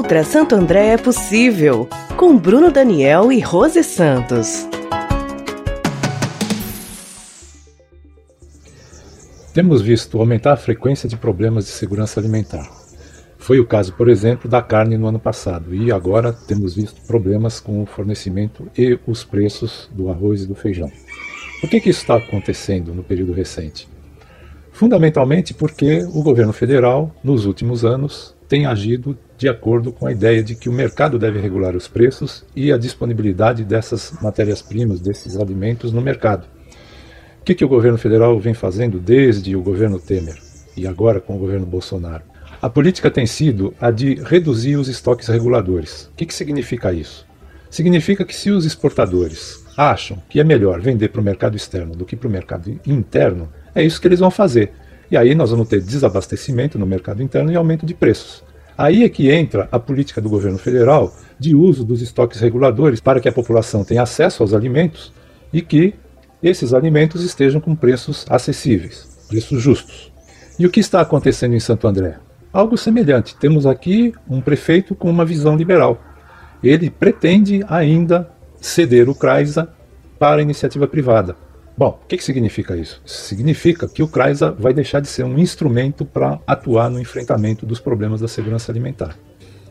Outra Santo André é possível, com Bruno Daniel e Rose Santos. Temos visto aumentar a frequência de problemas de segurança alimentar. Foi o caso, por exemplo, da carne no ano passado, e agora temos visto problemas com o fornecimento e os preços do arroz e do feijão. Por que, que isso está acontecendo no período recente? Fundamentalmente porque o governo federal, nos últimos anos, tem agido de acordo com a ideia de que o mercado deve regular os preços e a disponibilidade dessas matérias-primas, desses alimentos no mercado. O que, que o governo federal vem fazendo desde o governo Temer e agora com o governo Bolsonaro? A política tem sido a de reduzir os estoques reguladores. O que, que significa isso? Significa que se os exportadores acham que é melhor vender para o mercado externo do que para o mercado interno, é isso que eles vão fazer. E aí nós vamos ter desabastecimento no mercado interno e aumento de preços. Aí é que entra a política do governo federal de uso dos estoques reguladores para que a população tenha acesso aos alimentos e que esses alimentos estejam com preços acessíveis, preços justos. E o que está acontecendo em Santo André? Algo semelhante. Temos aqui um prefeito com uma visão liberal. Ele pretende ainda ceder o CRAISA para a iniciativa privada. Bom, o que, que significa isso? Significa que o CRAISA vai deixar de ser um instrumento para atuar no enfrentamento dos problemas da segurança alimentar.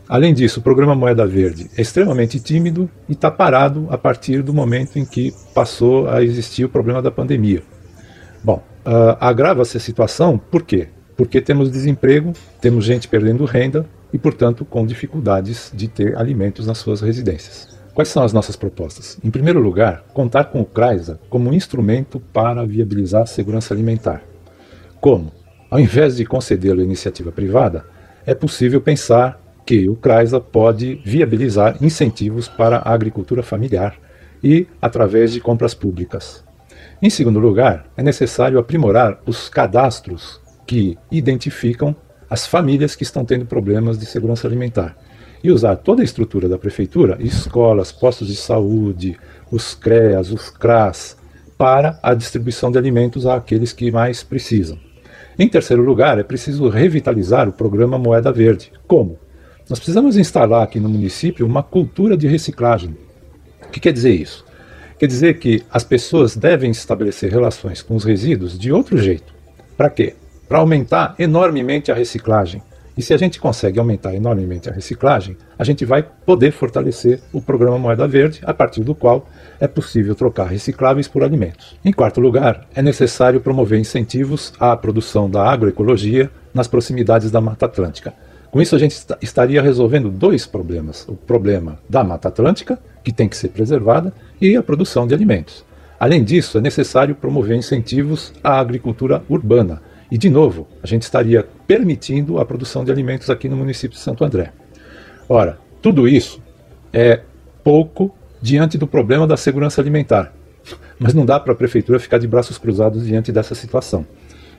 Além disso, o programa Moeda Verde é extremamente tímido e está parado a partir do momento em que passou a existir o problema da pandemia. Bom, uh, agrava-se a situação por quê? Porque temos desemprego, temos gente perdendo renda e, portanto, com dificuldades de ter alimentos nas suas residências. Quais são as nossas propostas? Em primeiro lugar, contar com o CRAISA como um instrumento para viabilizar a segurança alimentar. Como? Ao invés de concedê-lo à iniciativa privada, é possível pensar que o CRAISA pode viabilizar incentivos para a agricultura familiar e através de compras públicas. Em segundo lugar, é necessário aprimorar os cadastros que identificam as famílias que estão tendo problemas de segurança alimentar e usar toda a estrutura da prefeitura, escolas, postos de saúde, os CREAS, os CRAS, para a distribuição de alimentos àqueles que mais precisam. Em terceiro lugar, é preciso revitalizar o programa Moeda Verde. Como? Nós precisamos instalar aqui no município uma cultura de reciclagem. O que quer dizer isso? Quer dizer que as pessoas devem estabelecer relações com os resíduos de outro jeito. Para quê? Para aumentar enormemente a reciclagem. E se a gente consegue aumentar enormemente a reciclagem, a gente vai poder fortalecer o programa Moeda Verde, a partir do qual é possível trocar recicláveis por alimentos. Em quarto lugar, é necessário promover incentivos à produção da agroecologia nas proximidades da Mata Atlântica. Com isso, a gente estaria resolvendo dois problemas: o problema da Mata Atlântica, que tem que ser preservada, e a produção de alimentos. Além disso, é necessário promover incentivos à agricultura urbana. E, de novo, a gente estaria permitindo a produção de alimentos aqui no município de Santo André. Ora, tudo isso é pouco diante do problema da segurança alimentar. Mas não dá para a prefeitura ficar de braços cruzados diante dessa situação.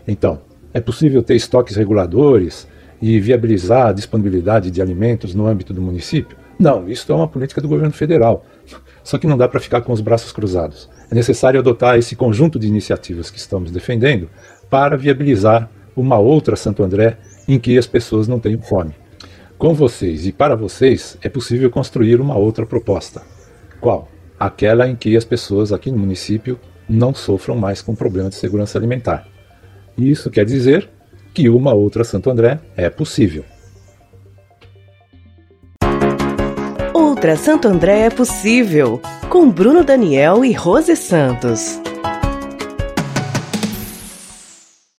Então, é possível ter estoques reguladores, e viabilizar a disponibilidade de alimentos no âmbito do município? Não, isso é uma política do governo federal. Só que não dá para ficar com os braços cruzados. É necessário adotar esse conjunto de iniciativas que estamos defendendo para viabilizar uma outra Santo André em que as pessoas não tenham fome. Com vocês e para vocês é possível construir uma outra proposta. Qual? Aquela em que as pessoas aqui no município não sofram mais com problema de segurança alimentar. Isso quer dizer que uma outra Santo André é possível. Outra Santo André é possível, com Bruno Daniel e Rose Santos.